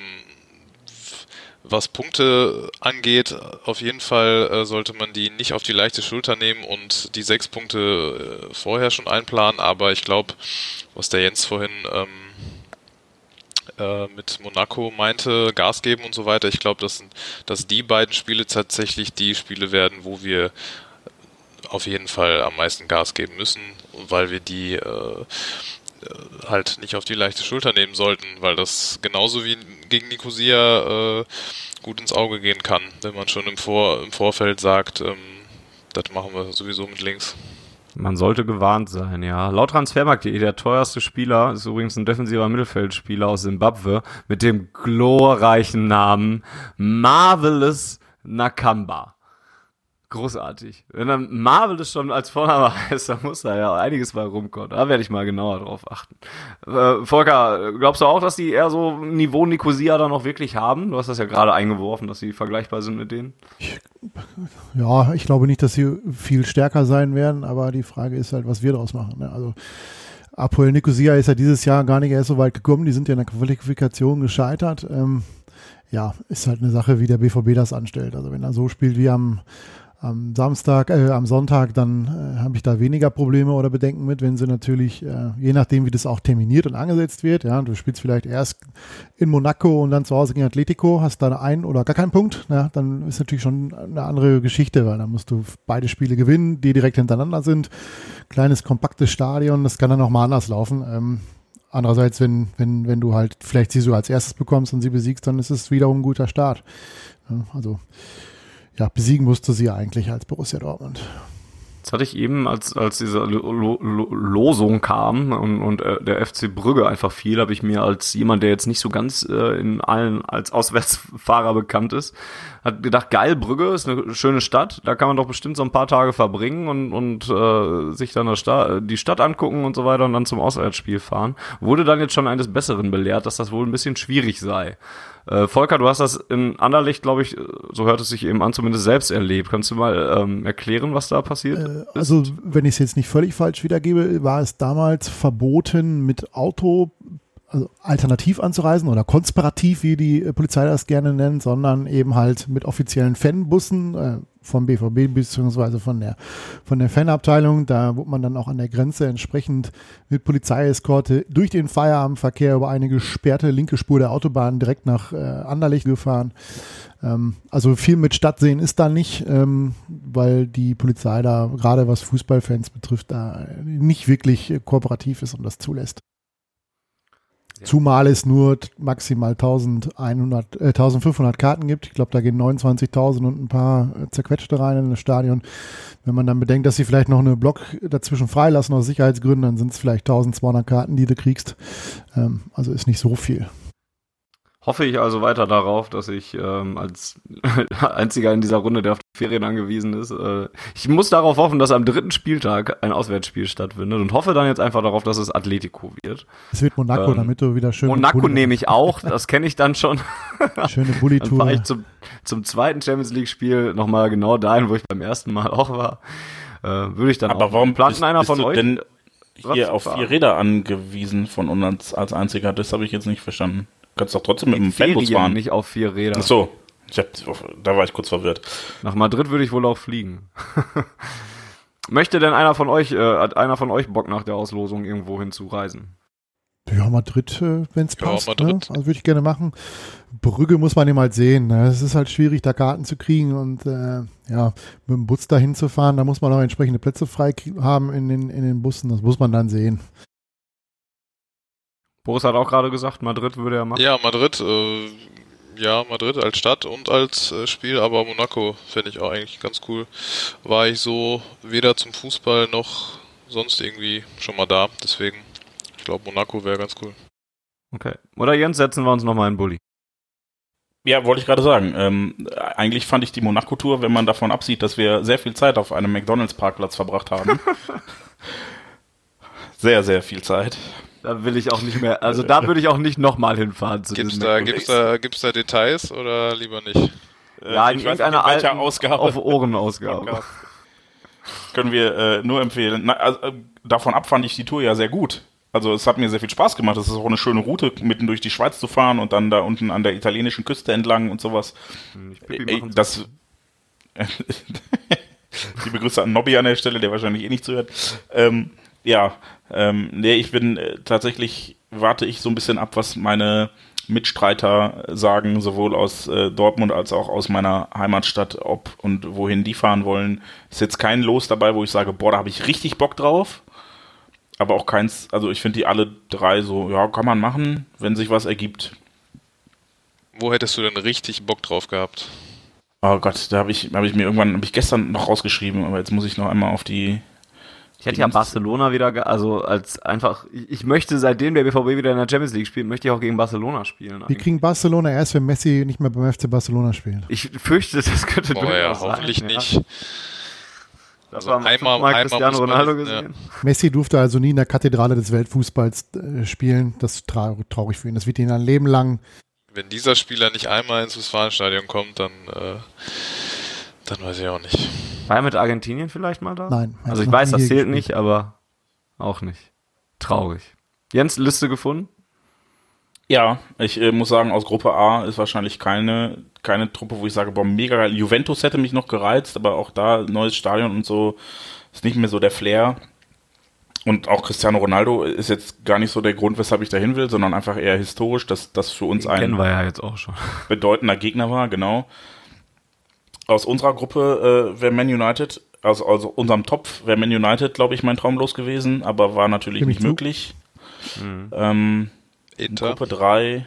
was Punkte angeht, auf jeden Fall äh, sollte man die nicht auf die leichte Schulter nehmen und die sechs Punkte äh, vorher schon einplanen. Aber ich glaube, was der Jens vorhin ähm, äh, mit Monaco meinte, Gas geben und so weiter, ich glaube, dass, dass die beiden Spiele tatsächlich die Spiele werden, wo wir auf jeden Fall am meisten Gas geben müssen, weil wir die äh, halt nicht auf die leichte Schulter nehmen sollten, weil das genauso wie gegen Nicosia äh, gut ins Auge gehen kann, wenn man schon im, Vor im Vorfeld sagt, ähm, das machen wir sowieso mit links. Man sollte gewarnt sein, ja. Laut Transfermarkt.de, der teuerste Spieler ist übrigens ein defensiver Mittelfeldspieler aus Simbabwe mit dem glorreichen Namen Marvelous Nakamba. Großartig. Wenn dann Marvel das schon als Vorname heißt, dann muss da ja einiges bei rumkommen. Da werde ich mal genauer drauf achten. Äh, Volker, glaubst du auch, dass die eher so Niveau Nicosia dann auch wirklich haben? Du hast das ja gerade eingeworfen, dass sie vergleichbar sind mit denen. Ich, ja, ich glaube nicht, dass sie viel stärker sein werden, aber die Frage ist halt, was wir daraus machen. Ne? Also Apoel Nicosia ist ja dieses Jahr gar nicht erst so weit gekommen. Die sind ja in der Qualifikation gescheitert. Ähm, ja, ist halt eine Sache, wie der BVB das anstellt. Also wenn er so spielt wie am am Samstag, äh, am Sonntag, dann äh, habe ich da weniger Probleme oder Bedenken mit, wenn sie natürlich, äh, je nachdem, wie das auch terminiert und angesetzt wird, ja, du spielst vielleicht erst in Monaco und dann zu Hause gegen Atletico, hast da einen oder gar keinen Punkt, ja, dann ist natürlich schon eine andere Geschichte, weil dann musst du beide Spiele gewinnen, die direkt hintereinander sind. Kleines, kompaktes Stadion, das kann dann auch mal anders laufen. Ähm, andererseits, wenn, wenn, wenn du halt vielleicht sie so als erstes bekommst und sie besiegst, dann ist es wiederum ein guter Start. Ja, also, ja, besiegen musste sie eigentlich als Borussia Dortmund. Das hatte ich eben, als, als diese Lo Lo Losung kam und, und äh, der FC Brügge einfach fiel, habe ich mir als jemand, der jetzt nicht so ganz äh, in allen als Auswärtsfahrer bekannt ist, hat gedacht, geil, Brügge ist eine schöne Stadt, da kann man doch bestimmt so ein paar Tage verbringen und, und äh, sich dann Sta die Stadt angucken und so weiter und dann zum Auswärtsspiel fahren. Wurde dann jetzt schon eines Besseren belehrt, dass das wohl ein bisschen schwierig sei. Äh, Volker, du hast das in Anderlicht, glaube ich, so hört es sich eben an, zumindest selbst erlebt. Kannst du mal ähm, erklären, was da passiert äh? Also, wenn ich es jetzt nicht völlig falsch wiedergebe, war es damals verboten, mit Auto also alternativ anzureisen oder konspirativ, wie die Polizei das gerne nennt, sondern eben halt mit offiziellen Fanbussen, äh, vom BVB beziehungsweise von der, von der Fanabteilung. Da wurde man dann auch an der Grenze entsprechend mit Polizeieskorte durch den Feierabendverkehr über eine gesperrte linke Spur der Autobahn direkt nach äh, Anderlecht gefahren. Ähm, also viel mit Stadtsehen ist da nicht, ähm, weil die Polizei da, gerade was Fußballfans betrifft, da nicht wirklich kooperativ ist und das zulässt. Zumal es nur maximal 1100, äh, 1500 Karten gibt. Ich glaube, da gehen 29.000 und ein paar äh, zerquetschte rein in das Stadion. Wenn man dann bedenkt, dass sie vielleicht noch eine Block dazwischen freilassen aus Sicherheitsgründen, dann sind es vielleicht 1200 Karten, die du kriegst. Ähm, also ist nicht so viel hoffe ich also weiter darauf, dass ich ähm, als einziger in dieser Runde, der auf die Ferien angewiesen ist, äh, ich muss darauf hoffen, dass am dritten Spieltag ein Auswärtsspiel stattfindet und hoffe dann jetzt einfach darauf, dass es Atletico wird. Es wird Monaco, ähm, damit du wieder schön. Monaco nehme ich auch, das kenne ich dann schon. Schöne Bulli-Tour. Dann fahre ich zum, zum zweiten Champions League-Spiel nochmal genau dahin, wo ich beim ersten Mal auch war. Äh, würde ich dann Aber auch. warum plant einer von euch? Denn hier auf vier Räder angewiesen von uns als einziger, das habe ich jetzt nicht verstanden. Kannst doch trotzdem mit dem Fanbus fahren. nicht auf vier Räder. Ach so. Ich hab, da war ich kurz verwirrt. Nach Madrid würde ich wohl auch fliegen. Möchte denn einer von euch, äh, hat einer von euch Bock nach der Auslosung irgendwo hinzureisen? Ja, Madrid, äh, wenn es ja, passt. Ne? Also würde ich gerne machen. Brügge muss man eben halt sehen. Ne? Es ist halt schwierig, da Karten zu kriegen und äh, ja, mit dem Bus dahin zu fahren, da muss man auch entsprechende Plätze frei haben in den, in den Bussen. Das muss man dann sehen. Boris hat auch gerade gesagt, Madrid würde er machen. Ja, Madrid, äh, ja, Madrid als Stadt und als äh, Spiel, aber Monaco fände ich auch eigentlich ganz cool. War ich so weder zum Fußball noch sonst irgendwie schon mal da, deswegen, ich glaube, Monaco wäre ganz cool. Okay. Oder Jens, setzen wir uns nochmal in Bulli. Ja, wollte ich gerade sagen. Ähm, eigentlich fand ich die Monaco-Tour, wenn man davon absieht, dass wir sehr viel Zeit auf einem McDonalds-Parkplatz verbracht haben. sehr, sehr viel Zeit. Da will ich auch nicht mehr, also da würde ich auch nicht nochmal hinfahren. Zu gibt's da, gibt's da, gibt's da Details oder lieber nicht? Ja, in irgendeiner alten Ausgabe. auf Ohrenausgabe. Können wir äh, nur empfehlen. Na, also, äh, davon ab fand ich die Tour ja sehr gut. Also es hat mir sehr viel Spaß gemacht. Es ist auch eine schöne Route, mitten durch die Schweiz zu fahren und dann da unten an der italienischen Küste entlang und sowas. Hm, Ey, das die Grüße an Nobby an der Stelle, der wahrscheinlich eh nicht zuhört. Ähm, ja, ähm, nee, ich bin äh, tatsächlich, warte ich so ein bisschen ab, was meine Mitstreiter sagen, sowohl aus äh, Dortmund als auch aus meiner Heimatstadt, ob und wohin die fahren wollen. Ist jetzt kein Los dabei, wo ich sage, boah, da habe ich richtig Bock drauf. Aber auch keins, also ich finde die alle drei so, ja, kann man machen, wenn sich was ergibt. Wo hättest du denn richtig Bock drauf gehabt? Oh Gott, da habe ich, hab ich mir irgendwann, habe ich gestern noch rausgeschrieben, aber jetzt muss ich noch einmal auf die ich hätte ja Barcelona wieder, also als einfach, ich möchte seitdem der BVB wieder in der Champions League spielt, möchte ich auch gegen Barcelona spielen. Wir kriegen Barcelona erst, wenn Messi nicht mehr beim FC Barcelona spielt. Ich fürchte, das könnte Boah, durchaus ja, hoffentlich sein, nicht. Ja. Das also war einmal, einmal Cristiano Ronaldo gesehen. Ja. Messi durfte also nie in der Kathedrale des Weltfußballs äh, spielen. Das ist tra traurig für ihn. Das wird ihn ein Leben lang. Wenn dieser Spieler nicht einmal ins Westfalenstadion kommt, dann, äh, dann weiß ich auch nicht. War er mit Argentinien vielleicht mal da? Nein. Also ich weiß, das zählt gespielt. nicht, aber auch nicht. Traurig. Jens, Liste gefunden? Ja, ich äh, muss sagen, aus Gruppe A ist wahrscheinlich keine, keine Truppe, wo ich sage, boah, mega geil. Juventus hätte mich noch gereizt, aber auch da neues Stadion und so ist nicht mehr so der Flair. Und auch Cristiano Ronaldo ist jetzt gar nicht so der Grund, weshalb ich dahin will, sondern einfach eher historisch, dass das für uns ein kennen wir ja jetzt auch schon. bedeutender Gegner war, genau aus unserer Gruppe äh, wäre Man United, also, also unserem Topf wäre Man United, glaube ich, mein Traum los gewesen, aber war natürlich nicht möglich. Mhm. Ähm, Inter. Gruppe 3.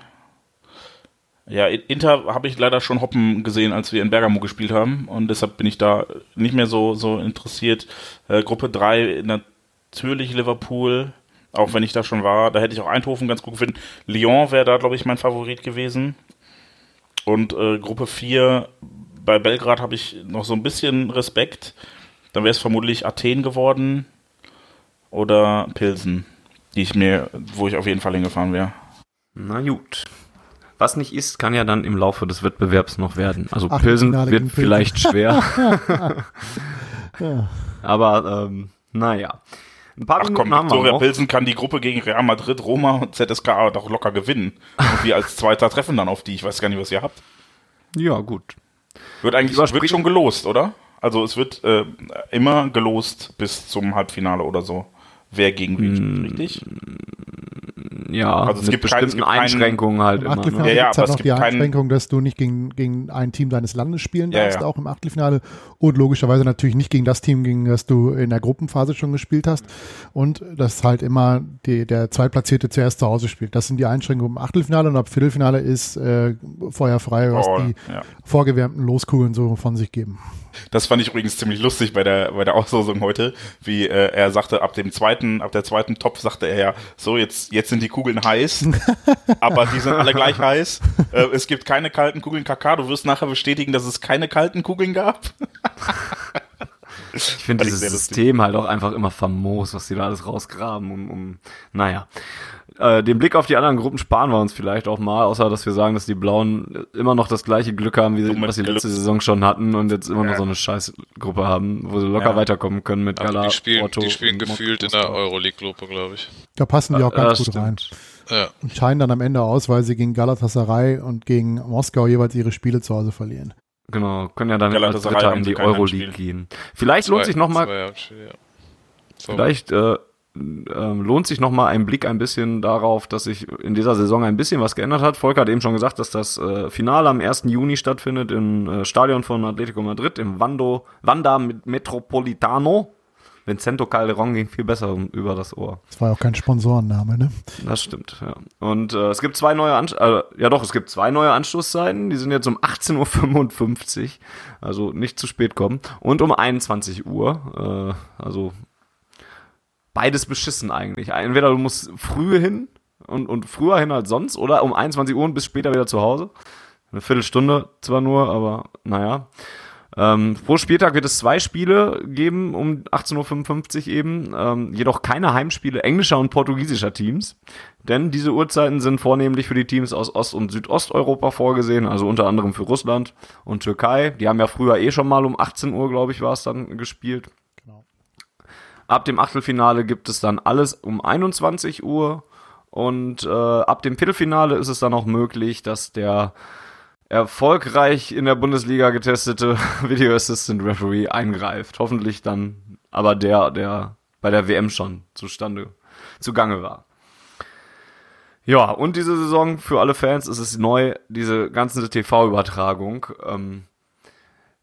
Ja, Inter habe ich leider schon hoppen gesehen, als wir in Bergamo gespielt haben und deshalb bin ich da nicht mehr so, so interessiert. Äh, Gruppe 3 natürlich Liverpool, auch wenn ich da schon war. Da hätte ich auch Eindhoven ganz gut gefunden. Lyon wäre da, glaube ich, mein Favorit gewesen. Und äh, Gruppe 4 bei Belgrad habe ich noch so ein bisschen Respekt. Dann wäre es vermutlich Athen geworden oder Pilsen, die ich mir, wo ich auf jeden Fall hingefahren wäre. Na gut. Was nicht ist, kann ja dann im Laufe des Wettbewerbs noch werden. Also Ach, Pilsen wird Pilsen. vielleicht schwer. ja. Aber ähm, naja. Ein paar Ach Minuten komm, haben Victoria wir Pilsen kann die Gruppe gegen Real Madrid, Roma und ZSKA doch locker gewinnen. Und wir als Zweiter treffen dann auf die. Ich weiß gar nicht, was ihr habt. Ja, gut. Wird eigentlich wird schon gelost, oder? Also es wird äh, immer gelost bis zum Halbfinale oder so. Wer gegen wen Hm. richtig? Ja, Also es mit gibt kein- es bestimmten gibt keinen- Einschränkungen halt Im immer. Achtelfinale Ne? Ja, ja, gibt es aber halt es noch die gibt keinen- Einschränkung, dass du nicht gegen, gegen ein Team deines Landes spielen Ja, darfst, ja. auch im Achtelfinale. Und logischerweise natürlich nicht gegen das Team, gegen das du in der Gruppenphase schon gespielt hast. Und dass halt immer die, der Zweitplatzierte zuerst zu Hause spielt. Das sind die Einschränkungen im Achtelfinale und ab Viertelfinale ist äh, feuerfrei, was Oh, die ja. vorgewärmten Loskugeln so von sich geben. Das fand ich übrigens ziemlich lustig bei der bei der Auslosung heute, wie äh, er sagte, ab dem zweiten, ab der zweiten Topf sagte er ja, so jetzt jetzt sind die Kugeln heiß, aber die sind alle gleich heiß. Äh, es gibt keine kalten Kugeln. Kaka, du wirst nachher bestätigen, dass es keine kalten Kugeln gab. Ich finde ich dieses lustig. System halt auch einfach immer famos, was die da alles rausgraben, um, um naja. Äh, den Blick auf die anderen Gruppen sparen wir uns vielleicht auch mal, außer dass wir sagen, dass die Blauen immer noch das gleiche Glück haben, wie sie, was sie letzte Saison schon hatten und jetzt immer noch Ja. so eine Scheißgruppe haben, wo sie locker Ja. weiterkommen können mit Also Gala, die spielen, Porto die spielen gefühlt in der Euroleague-Gruppe, glaube ich. Da passen die auch Ja, ganz gut rein. stimmt. Ja. Und scheiden dann am Ende aus, weil sie gegen Galatasaray und gegen Moskau jeweils ihre Spiele zu Hause verlieren. Genau, können ja dann als Dritter in die Euroleague gehen. Vielleicht lohnt sich noch mal zwei Heimspiele, ja. So. Vielleicht äh, ähm, lohnt sich noch mal ein Blick ein bisschen darauf, dass sich in dieser Saison ein bisschen was geändert hat. Volker hat eben schon gesagt, dass das äh, Finale am 1. Juni stattfindet im äh, Stadion von Atletico Madrid, im Vando, Wanda Metropolitano. Vincento Calderon ging viel besser über das Ohr. Das war ja auch kein Sponsorenname, ne? Das stimmt, ja. Und äh, es gibt zwei neue Anst äh, ja doch, es gibt zwei neue Anschlusszeiten, die sind jetzt um 18.55 Uhr, also nicht zu spät kommen, und um 21 Uhr, äh, also beides beschissen eigentlich. Entweder du musst früh hin und, und früher hin als sonst oder um 21 Uhr und bis später wieder zu Hause. Eine Viertelstunde zwar nur, aber naja. Ähm, pro Spieltag wird es zwei Spiele geben, um 18.55 Uhr eben, ähm, jedoch keine Heimspiele englischer und portugiesischer Teams, denn diese Uhrzeiten sind vornehmlich für die Teams aus Ost- und Südosteuropa vorgesehen, also unter anderem für Russland und Türkei. Die haben ja früher eh schon mal um 18 Uhr, glaube ich, war es dann gespielt. Genau. Ab dem Achtelfinale gibt es dann alles um 21 Uhr und äh, ab dem Viertelfinale ist es dann auch möglich, dass der erfolgreich in der Bundesliga getestete Video Assistant Referee eingreift. Hoffentlich dann aber der, der bei der WM schon zustande zugange war. Ja, und diese Saison für alle Fans ist es neu, diese ganze TV-Übertragung. Ähm,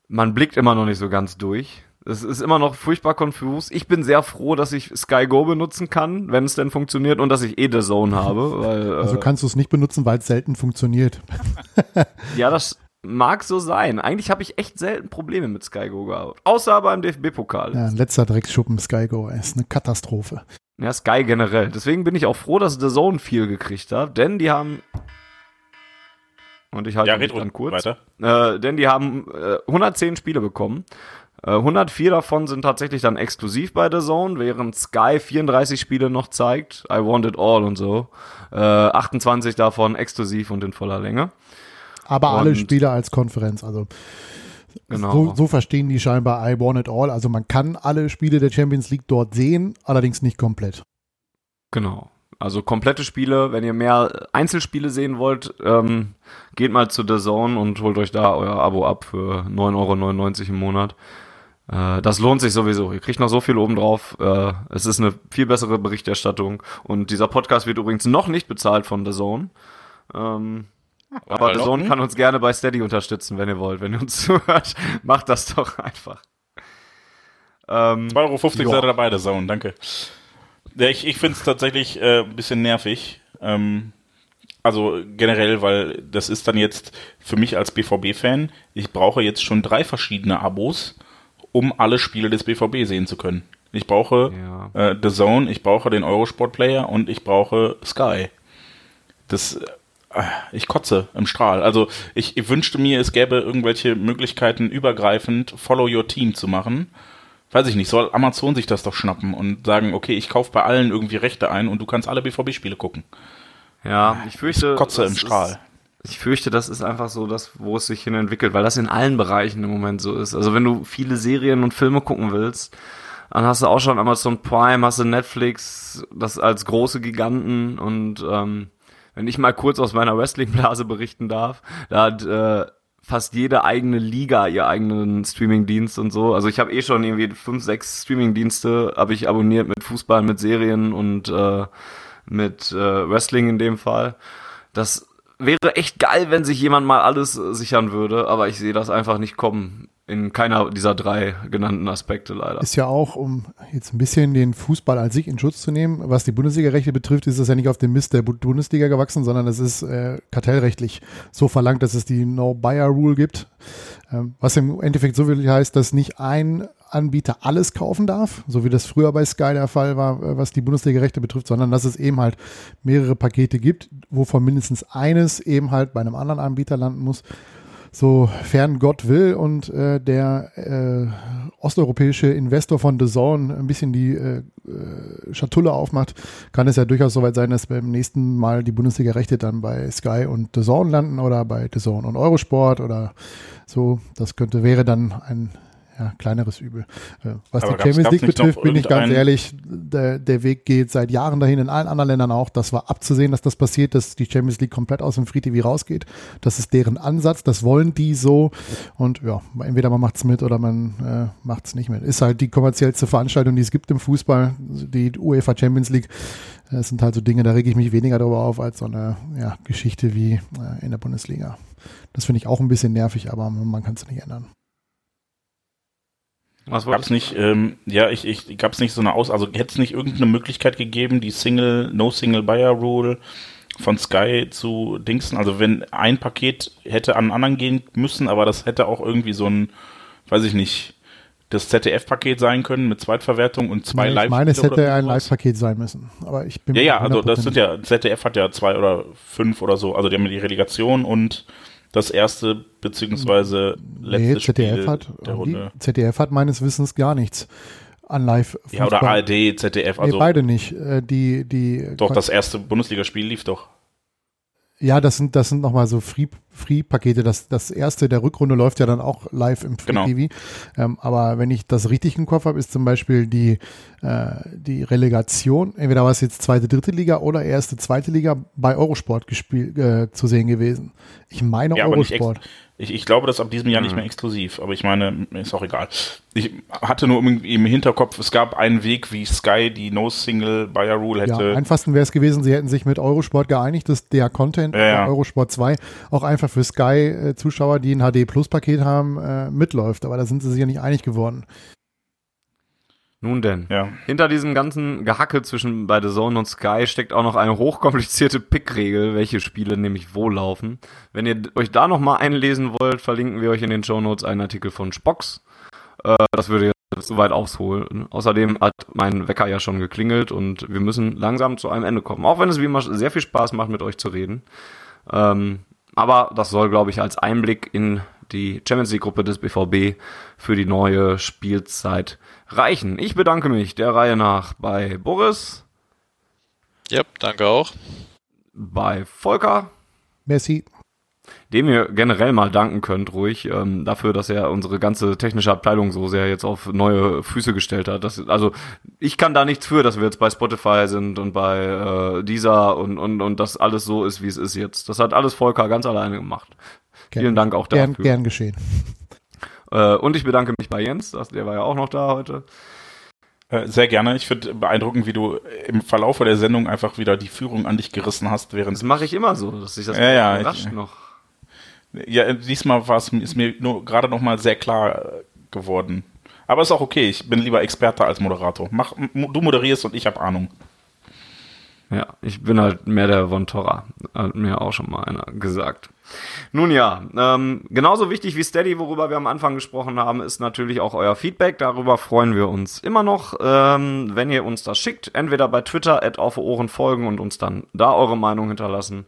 man blickt immer noch nicht so ganz durch. Es ist immer noch furchtbar konfus. Ich bin sehr froh, dass ich Sky Go benutzen kann, wenn es denn funktioniert und dass ich eh The Zone habe, weil Also äh, kannst du es nicht benutzen, weil es selten funktioniert. ja, das mag so sein. Eigentlich habe ich echt selten Probleme mit Sky Go gehabt, außer beim DFB-Pokal. Ja, ein letzter Drecksschuppen Skygo ist eine Katastrophe. Ja, Sky generell. Deswegen bin ich auch froh, dass The Zone viel gekriegt hat, denn die haben und ich halte Ja, mich dann ruhig kurz. weiter. Äh, denn die haben äh, 110 Spiele bekommen. Äh, 104 davon sind tatsächlich dann exklusiv bei The Zone, während Sky 34 Spiele noch zeigt. I want it all und so. Äh, 28 davon exklusiv und in voller Länge. Aber alle Und- Spiele als Konferenz. Also Genau. so, so verstehen die scheinbar I want it all. Also man kann alle Spiele der Champions League dort sehen, allerdings nicht komplett. Genau. Also komplette Spiele, wenn ihr mehr Einzelspiele sehen wollt, ähm, geht mal zu The Zone und holt euch da euer Abo ab für 9,99 Euro im Monat. Äh, das lohnt sich sowieso. Ihr kriegt noch so viel obendrauf. Äh, es ist eine viel bessere Berichterstattung. Und dieser Podcast wird übrigens noch nicht bezahlt von The Zone. Ähm, aber The Zone kann uns gerne bei Steady unterstützen, wenn ihr wollt. Wenn ihr uns zuhört, macht das doch einfach. Ähm, 2,50 Euro seid ihr dabei, der Zone, danke. Ja, ich ich finde es tatsächlich äh, ein bisschen nervig. Ähm, also generell, weil das ist dann jetzt für mich als BVB-Fan, ich brauche jetzt schon drei verschiedene Abos, um alle Spiele des BVB sehen zu können. Ich brauche Ja. äh, The Zone, ich brauche den Eurosport-Player und ich brauche Sky. Das, äh, ich kotze im Strahl. Also ich, ich wünschte mir, es gäbe irgendwelche Möglichkeiten, übergreifend Follow Your Team zu machen. Weiß ich nicht, soll Amazon sich das doch schnappen und sagen, okay, ich kaufe bei allen irgendwie Rechte ein und du kannst alle BVB-Spiele gucken. Ja, ich fürchte. Ich kotze im ist- Strahl. Ich fürchte, das ist einfach so das, wo es sich hin entwickelt, weil das in allen Bereichen im Moment so ist. Also wenn du viele Serien und Filme gucken willst, dann hast du auch schon Amazon Prime, hast du Netflix, das als große Giganten und ähm, wenn ich mal kurz aus meiner Wrestling-Blase berichten darf, da hat äh, fast jede eigene Liga ihr eigenen Streamingdienst und so. Also ich habe eh schon irgendwie fünf, sechs Streamingdienste habe ich abonniert mit Fußball, mit Serien und äh, mit äh, Wrestling in dem Fall. Das wäre echt geil, wenn sich jemand mal alles äh, sichern würde, aber ich sehe das einfach nicht kommen. In keiner dieser drei genannten Aspekte leider. Ist ja auch, um jetzt ein bisschen den Fußball als sich in Schutz zu nehmen, was die Bundesliga-Rechte betrifft, ist das ja nicht auf dem Mist der Bundesliga gewachsen, sondern es ist äh, kartellrechtlich so verlangt, dass es die No-Buyer-Rule gibt. Ähm, was im Endeffekt so will heißt, dass nicht ein Anbieter alles kaufen darf, so wie das früher bei Sky der Fall war, äh, was die Bundesliga-Rechte betrifft, sondern dass es eben halt mehrere Pakete gibt, wovon mindestens eines eben halt bei einem anderen Anbieter landen muss sofern Gott will und äh, der äh, osteuropäische Investor von The Zone ein bisschen die äh, äh, Schatulle aufmacht, kann es ja durchaus soweit sein, dass beim nächsten Mal die Bundesliga-Rechte dann bei Sky und The Zone landen oder bei The Zone und Eurosport oder so. Das könnte, wäre dann ein ja, kleineres Übel. Äh, was Aber die Champions League betrifft, bin ich ganz ehrlich, der, der Weg geht seit Jahren dahin, in allen anderen Ländern auch. Das war abzusehen, dass das passiert, dass die Champions League komplett aus dem Free TV rausgeht. Das ist deren Ansatz, das wollen die so. Und ja, entweder man macht es mit oder man äh, macht es nicht mit. Ist halt die kommerziellste Veranstaltung, die es gibt im Fußball, die UEFA Champions League. Das sind halt so Dinge, da rege ich mich weniger darüber auf, als so eine ja, Geschichte wie äh, in der Bundesliga. Das finde ich auch ein bisschen nervig, aber man kann es nicht ändern. Was gab's nicht, ähm, ja, ich, ich gab's nicht so eine Aus, also hätte es nicht irgendeine Möglichkeit gegeben, die Single, No Single Buyer Rule von Sky zu dingsen? Also wenn ein Paket hätte an anderen gehen müssen, aber das hätte auch irgendwie so ein, weiß ich nicht, das ZDF-Paket sein können mit Zweitverwertung und zwei nee, Live. Ich meine, es hätte ein Live-Paket sein müssen. Aber ich bin ja, ja, also das sind ja, ZDF hat ja zwei oder fünf oder so. Also die haben die Relegation und das erste beziehungsweise letzte nee, ZDF Spiel hat, der Runde. ZDF hat meines Wissens gar nichts an live -Fußball. Ja, oder ARD, ZDF. Also nee, beide nicht. Äh, die, die doch, das erste Bundesligaspiel lief doch. Ja, das sind, das sind nochmal so Free, Free-Pakete. Das, das erste der Rückrunde läuft ja dann auch live im Free genau. Ähm, aber wenn ich das richtig im Kopf habe, ist zum Beispiel die, äh, die Relegation, entweder war es jetzt zweite, dritte Liga oder erste, zweite Liga bei Eurosport gespielt, äh, zu sehen gewesen. Ich meine ja, Eurosport. Ich, ich glaube, das ist ab diesem Jahr nicht mhm. mehr exklusiv, aber ich meine, ist auch egal. Ich hatte nur im Hinterkopf, es gab einen Weg, wie Sky die No-Single Buyer Rule hätte. Ja, einfachsten wäre es gewesen, sie hätten sich mit Eurosport geeinigt, dass der Content ja, ja. Eurosport 2 auch einfach für Sky-Zuschauer, die ein HD-Plus-Paket haben, äh, mitläuft. Aber da sind sie sich ja nicht einig geworden. Nun denn. Ja. Hinter diesem ganzen Gehacke zwischen bei The Zone und Sky steckt auch noch eine hochkomplizierte Pick-Regel, welche Spiele nämlich wo laufen. Wenn ihr euch da nochmal einlesen wollt, verlinken wir euch in den Show Notes einen Artikel von Spox. Äh, das würde jetzt soweit ausholen. Außerdem hat mein Wecker ja schon geklingelt und wir müssen langsam zu einem Ende kommen. Auch wenn es wie immer sehr viel Spaß macht, mit euch zu reden. Ähm, aber das soll, glaube ich, als Einblick in die Champions League-Gruppe des BVB für die neue Spielzeit reichen. Ich bedanke mich der Reihe nach bei Boris. Ja, danke auch. Bei Volker. Merci. Dem ihr generell mal danken könnt, ruhig, ähm, dafür, dass er unsere ganze technische Abteilung so sehr jetzt auf neue Füße gestellt hat. Das, also ich kann da nichts für, dass wir jetzt bei Spotify sind und bei äh, Deezer und, und, und das alles so ist, wie es ist jetzt. Das hat alles Volker ganz alleine gemacht. Gern, Vielen Dank auch dafür. Gern, gern geschehen. Äh, und ich bedanke mich bei Jens, der war ja auch noch da heute. Äh, sehr gerne. Ich finde beeindruckend, wie du im Verlauf der Sendung einfach wieder die Führung an dich gerissen hast, während. Das mache ich immer so, dass ich das ja, ja, überrascht ich, noch. Ja, diesmal war ist mir nur gerade noch mal sehr klar äh, geworden. Aber ist auch okay. Ich bin lieber Experte als Moderator. Mach, du moderierst und ich habe Ahnung. Ja, ich bin halt mehr der Von Torra. Hat mir auch schon mal einer gesagt. Nun ja, ähm, genauso wichtig wie Steady, worüber wir am Anfang gesprochen haben, ist natürlich auch euer Feedback. Darüber freuen wir uns immer noch, ähm, wenn ihr uns das schickt. Entweder bei Twitter at auf Ohren folgen und uns dann da eure Meinung hinterlassen.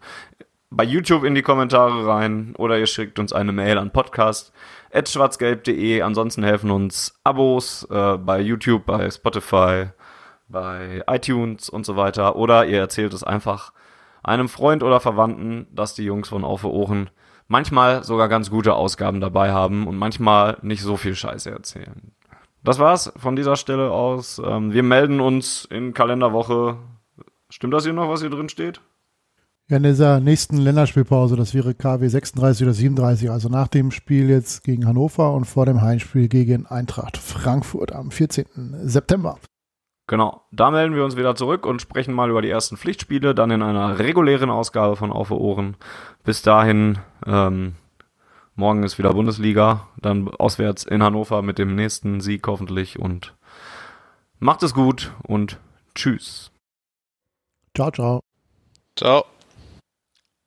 Bei YouTube in die Kommentare rein oder ihr schickt uns eine Mail an podcast schwarzgelb.de. Ansonsten helfen uns Abos äh, bei YouTube, bei Spotify, bei iTunes und so weiter. Oder ihr erzählt es einfach einem Freund oder Verwandten, dass die Jungs von Auf Ohren manchmal sogar ganz gute Ausgaben dabei haben und manchmal nicht so viel Scheiße erzählen. Das war's von dieser Stelle aus. Ähm, wir melden uns in Kalenderwoche. Stimmt das hier noch, was hier drin steht? Ja, in dieser nächsten Länderspielpause, das wäre KW 36 oder 37, also nach dem Spiel jetzt gegen Hannover und vor dem Heimspiel gegen Eintracht Frankfurt am 14. September. Genau, da melden wir uns wieder zurück und sprechen mal über die ersten Pflichtspiele, dann in einer regulären Ausgabe von Auf Ohren. Bis dahin, ähm, morgen ist wieder Bundesliga, dann auswärts in Hannover mit dem nächsten Sieg hoffentlich und macht es gut und tschüss. Ciao, ciao. Ciao.